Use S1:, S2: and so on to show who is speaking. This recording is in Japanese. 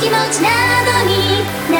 S1: 気持ちなのに